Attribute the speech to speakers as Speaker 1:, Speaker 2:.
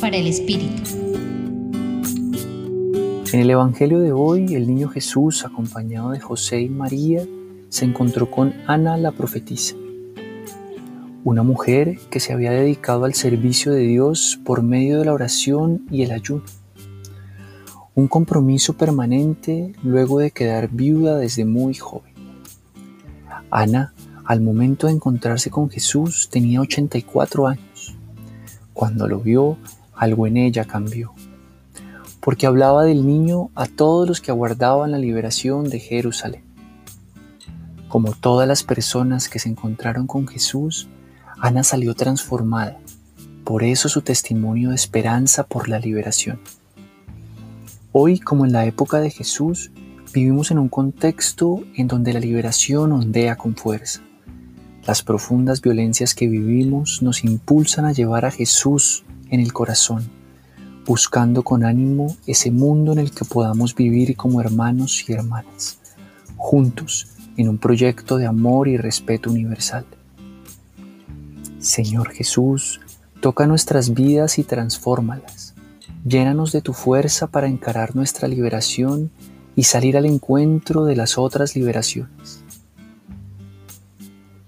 Speaker 1: Para el Espíritu.
Speaker 2: En el Evangelio de hoy, el niño Jesús, acompañado de José y María, se encontró con Ana la profetisa, una mujer que se había dedicado al servicio de Dios por medio de la oración y el ayuno. Un compromiso permanente luego de quedar viuda desde muy joven. Ana, al momento de encontrarse con Jesús, tenía 84 años. Cuando lo vio, algo en ella cambió, porque hablaba del niño a todos los que aguardaban la liberación de Jerusalén. Como todas las personas que se encontraron con Jesús, Ana salió transformada, por eso su testimonio de esperanza por la liberación. Hoy, como en la época de Jesús, vivimos en un contexto en donde la liberación ondea con fuerza. Las profundas violencias que vivimos nos impulsan a llevar a Jesús en el corazón, buscando con ánimo ese mundo en el que podamos vivir como hermanos y hermanas, juntos en un proyecto de amor y respeto universal. Señor Jesús, toca nuestras vidas y transfórmalas. Llénanos de tu fuerza para encarar nuestra liberación y salir al encuentro de las otras liberaciones.